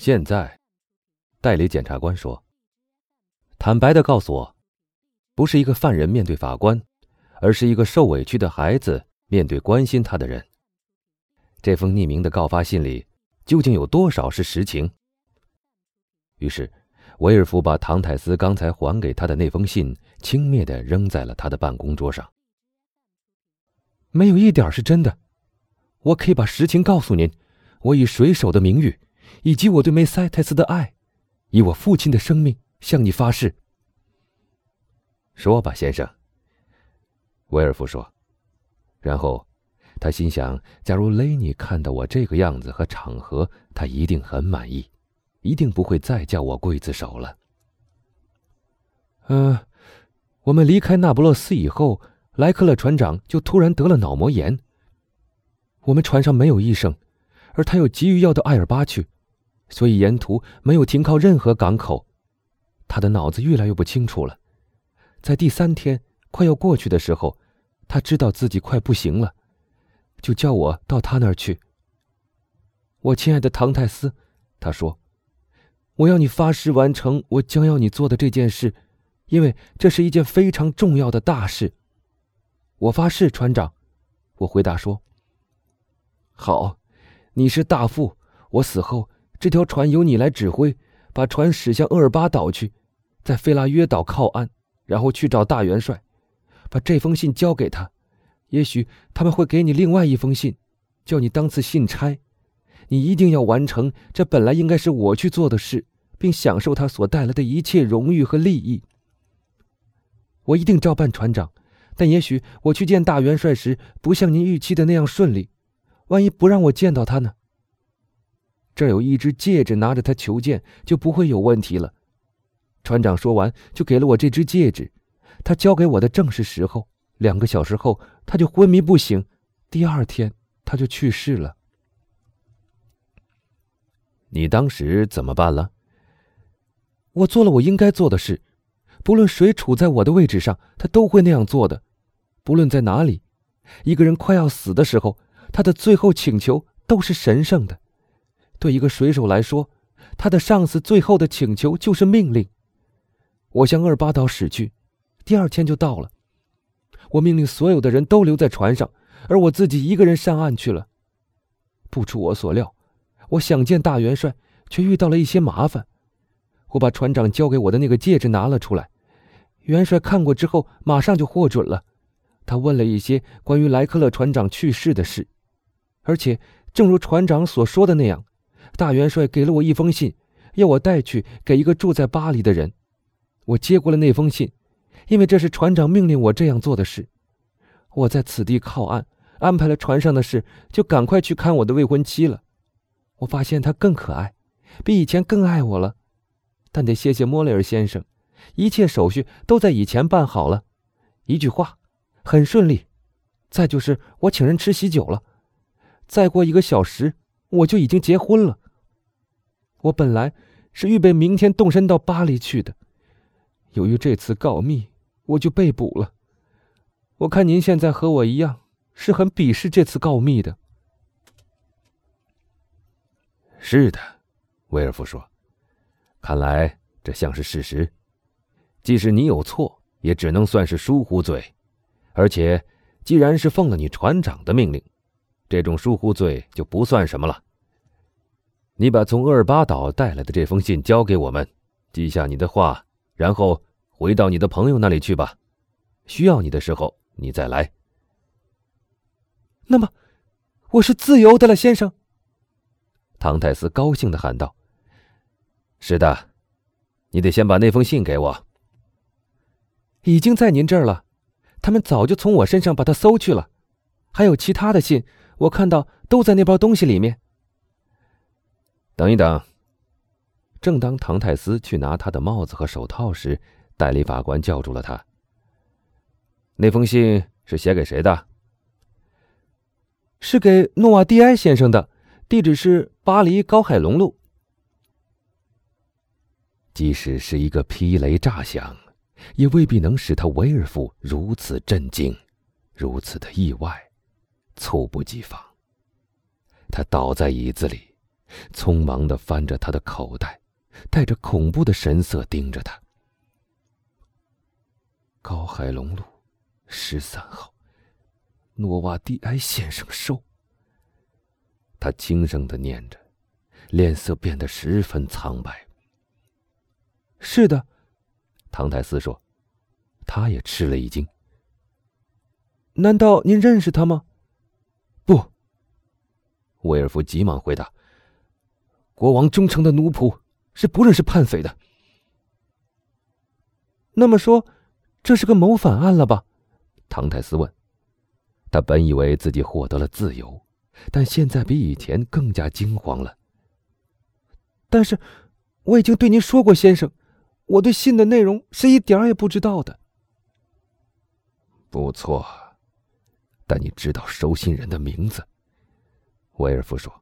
现在，代理检察官说：“坦白的告诉我，不是一个犯人面对法官，而是一个受委屈的孩子面对关心他的人。这封匿名的告发信里，究竟有多少是实情？”于是，维尔福把唐泰斯刚才还给他的那封信轻蔑的扔在了他的办公桌上。没有一点是真的，我可以把实情告诉您。我以水手的名誉。以及我对梅塞泰斯的爱，以我父亲的生命向你发誓。说吧，先生。威尔夫说。然后，他心想：假如雷尼看到我这个样子和场合，他一定很满意，一定不会再叫我刽子手了。呃，我们离开那不勒斯以后，莱克勒船长就突然得了脑膜炎。我们船上没有医生，而他又急于要到艾尔巴去。所以沿途没有停靠任何港口，他的脑子越来越不清楚了。在第三天快要过去的时候，他知道自己快不行了，就叫我到他那儿去。我亲爱的唐泰斯，他说：“我要你发誓完成我将要你做的这件事，因为这是一件非常重要的大事。”我发誓，船长。我回答说：“好，你是大副，我死后。”这条船由你来指挥，把船驶向厄尔巴岛去，在费拉约岛靠岸，然后去找大元帅，把这封信交给他。也许他们会给你另外一封信，叫你当次信差。你一定要完成这本来应该是我去做的事，并享受他所带来的一切荣誉和利益。我一定照办，船长。但也许我去见大元帅时，不像您预期的那样顺利。万一不让我见到他呢？这儿有一只戒指，拿着它求见就不会有问题了。船长说完，就给了我这只戒指。他交给我的正是时候。两个小时后，他就昏迷不醒。第二天，他就去世了。你当时怎么办了？我做了我应该做的事。不论谁处在我的位置上，他都会那样做的。不论在哪里，一个人快要死的时候，他的最后请求都是神圣的。对一个水手来说，他的上司最后的请求就是命令。我向二八岛驶去，第二天就到了。我命令所有的人都留在船上，而我自己一个人上岸去了。不出我所料，我想见大元帅，却遇到了一些麻烦。我把船长交给我的那个戒指拿了出来，元帅看过之后，马上就获准了。他问了一些关于莱克勒船长去世的事，而且正如船长所说的那样。大元帅给了我一封信，要我带去给一个住在巴黎的人。我接过了那封信，因为这是船长命令我这样做的事。我在此地靠岸，安排了船上的事，就赶快去看我的未婚妻了。我发现她更可爱，比以前更爱我了。但得谢谢莫雷尔先生，一切手续都在以前办好了。一句话，很顺利。再就是我请人吃喜酒了。再过一个小时，我就已经结婚了。我本来是预备明天动身到巴黎去的，由于这次告密，我就被捕了。我看您现在和我一样，是很鄙视这次告密的。是的，威尔夫说：“看来这像是事实。即使你有错，也只能算是疏忽罪。而且，既然是奉了你船长的命令，这种疏忽罪就不算什么了。”你把从厄尔巴岛带来的这封信交给我们，记下你的话，然后回到你的朋友那里去吧。需要你的时候，你再来。那么，我是自由的了，先生。唐泰斯高兴的喊道：“是的，你得先把那封信给我。已经在您这儿了，他们早就从我身上把它搜去了。还有其他的信，我看到都在那包东西里面。”等一等。正当唐泰斯去拿他的帽子和手套时，代理法官叫住了他。那封信是写给谁的？是给诺瓦蒂埃先生的，地址是巴黎高海龙路。即使是一个霹雷炸响，也未必能使他维尔夫如此震惊，如此的意外，猝不及防。他倒在椅子里。匆忙的翻着他的口袋，带着恐怖的神色盯着他。高海龙路十三号，诺瓦蒂埃先生收。他轻声的念着，脸色变得十分苍白。是的，唐泰斯说，他也吃了一惊。难道您认识他吗？不。威尔夫急忙回答：“国王忠诚的奴仆是不认识叛匪的。”那么说。这是个谋反案了吧？唐泰斯问。他本以为自己获得了自由，但现在比以前更加惊慌了。但是，我已经对您说过，先生，我对信的内容是一点儿也不知道的。不错，但你知道收信人的名字？威尔夫说。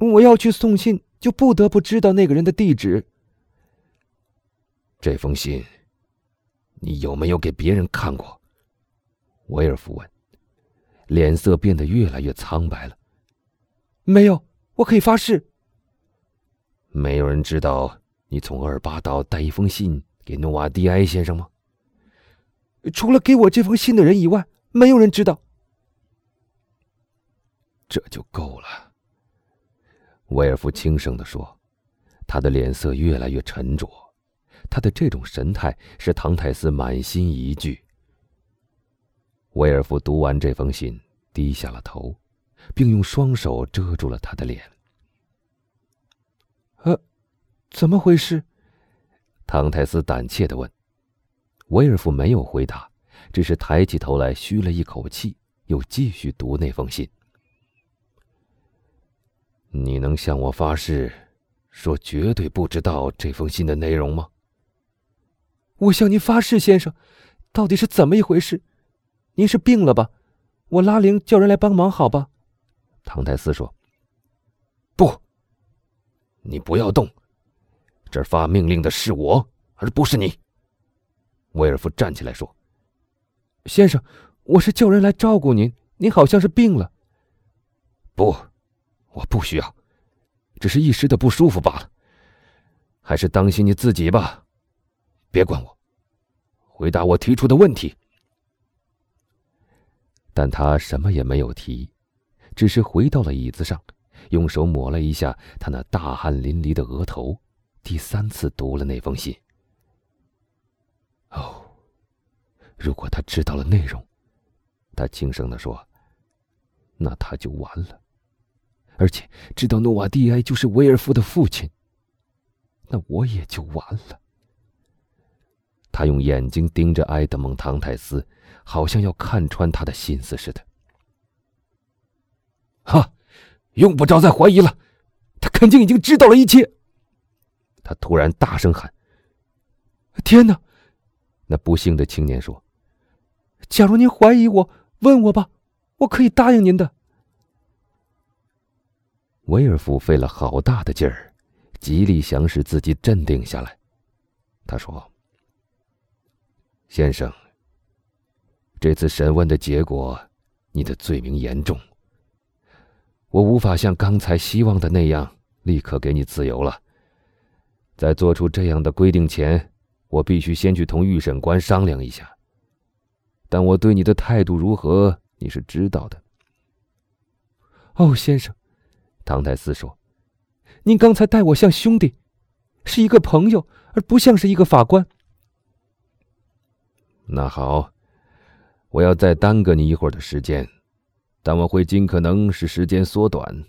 我要去送信，就不得不知道那个人的地址。这封信。你有没有给别人看过？威尔夫问，脸色变得越来越苍白了。没有，我可以发誓。没有人知道你从厄尔巴岛带一封信给诺瓦蒂埃先生吗？除了给我这封信的人以外，没有人知道。这就够了。威尔夫轻声的说，他的脸色越来越沉着。他的这种神态使唐泰斯满心疑惧。威尔夫读完这封信，低下了头，并用双手遮住了他的脸。“呃，怎么回事？”唐泰斯胆怯的问。威尔夫没有回答，只是抬起头来吁了一口气，又继续读那封信。“你能向我发誓，说绝对不知道这封信的内容吗？”我向您发誓，先生，到底是怎么一回事？您是病了吧？我拉铃叫人来帮忙，好吧？唐泰斯说：“不，你不要动，这儿发命令的是我，而不是你。”威尔夫站起来说：“先生，我是叫人来照顾您，您好像是病了。”“不，我不需要，只是一时的不舒服罢了。还是当心你自己吧。”别管我，回答我提出的问题。但他什么也没有提，只是回到了椅子上，用手抹了一下他那大汗淋漓的额头，第三次读了那封信。哦，如果他知道了内容，他轻声的说：“那他就完了。而且知道诺瓦蒂埃就是威尔夫的父亲，那我也就完了。”他用眼睛盯着埃德蒙·唐泰斯，好像要看穿他的心思似的。哈，用不着再怀疑了，他肯定已经知道了一切。他突然大声喊：“天哪！”那不幸的青年说：“假如您怀疑我，问我吧，我可以答应您的。”威尔夫费了好大的劲儿，极力想使自己镇定下来。他说。先生，这次审问的结果，你的罪名严重。我无法像刚才希望的那样立刻给你自由了。在做出这样的规定前，我必须先去同预审官商量一下。但我对你的态度如何，你是知道的。哦，先生，唐泰斯说：“您刚才待我像兄弟，是一个朋友，而不像是一个法官。”那好，我要再耽搁你一会儿的时间，但我会尽可能使时间缩短。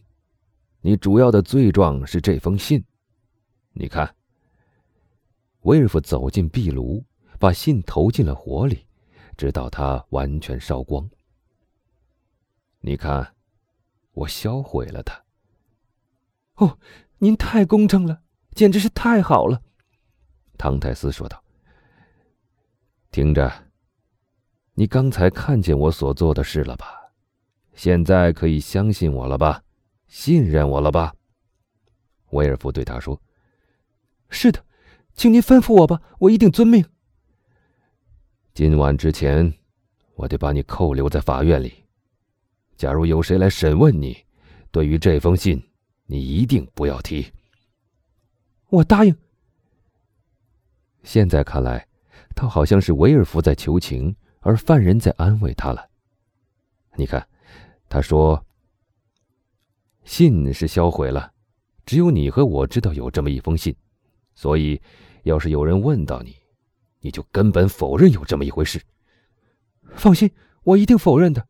你主要的罪状是这封信，你看。威尔夫走进壁炉，把信投进了火里，直到它完全烧光。你看，我销毁了它。哦，您太公正了，简直是太好了，唐泰斯说道。听着，你刚才看见我所做的事了吧？现在可以相信我了吧？信任我了吧？威尔夫对他说：“是的，请您吩咐我吧，我一定遵命。”今晚之前，我得把你扣留在法院里。假如有谁来审问你，对于这封信，你一定不要提。我答应。现在看来，他好像是维尔福在求情，而犯人在安慰他了。你看，他说：“信是销毁了，只有你和我知道有这么一封信，所以，要是有人问到你，你就根本否认有这么一回事。”放心，我一定否认的。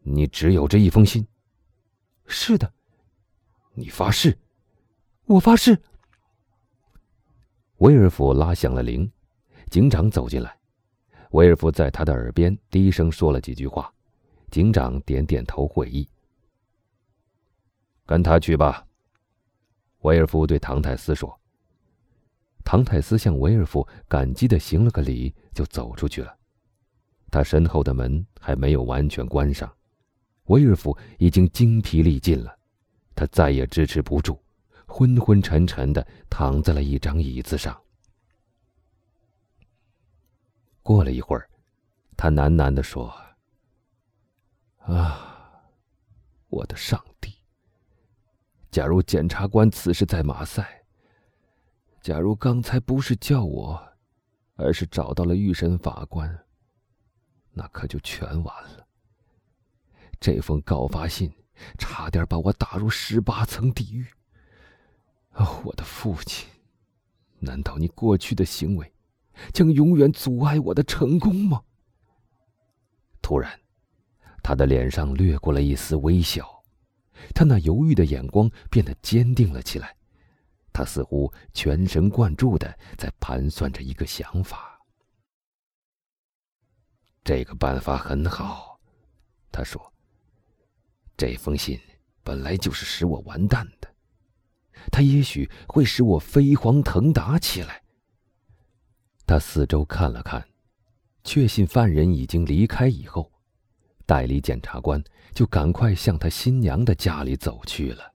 你只有这一封信？是的。你发誓？我发誓。威尔夫拉响了铃，警长走进来。威尔夫在他的耳边低声说了几句话，警长点点头会意。跟他去吧。威尔夫对唐泰斯说。唐泰斯向威尔夫感激的行了个礼，就走出去了。他身后的门还没有完全关上，威尔夫已经精疲力尽了，他再也支持不住，昏昏沉沉的躺在了一张椅子上。过了一会儿，他喃喃的说：“啊，我的上帝！假如检察官此时在马赛，假如刚才不是叫我，而是找到了预审法官。”那可就全完了。这封告发信差点把我打入十八层地狱。哦，我的父亲，难道你过去的行为将永远阻碍我的成功吗？突然，他的脸上掠过了一丝微笑，他那犹豫的眼光变得坚定了起来，他似乎全神贯注的在盘算着一个想法。这个办法很好，他说。这封信本来就是使我完蛋的，它也许会使我飞黄腾达起来。他四周看了看，确信犯人已经离开以后，代理检察官就赶快向他新娘的家里走去了。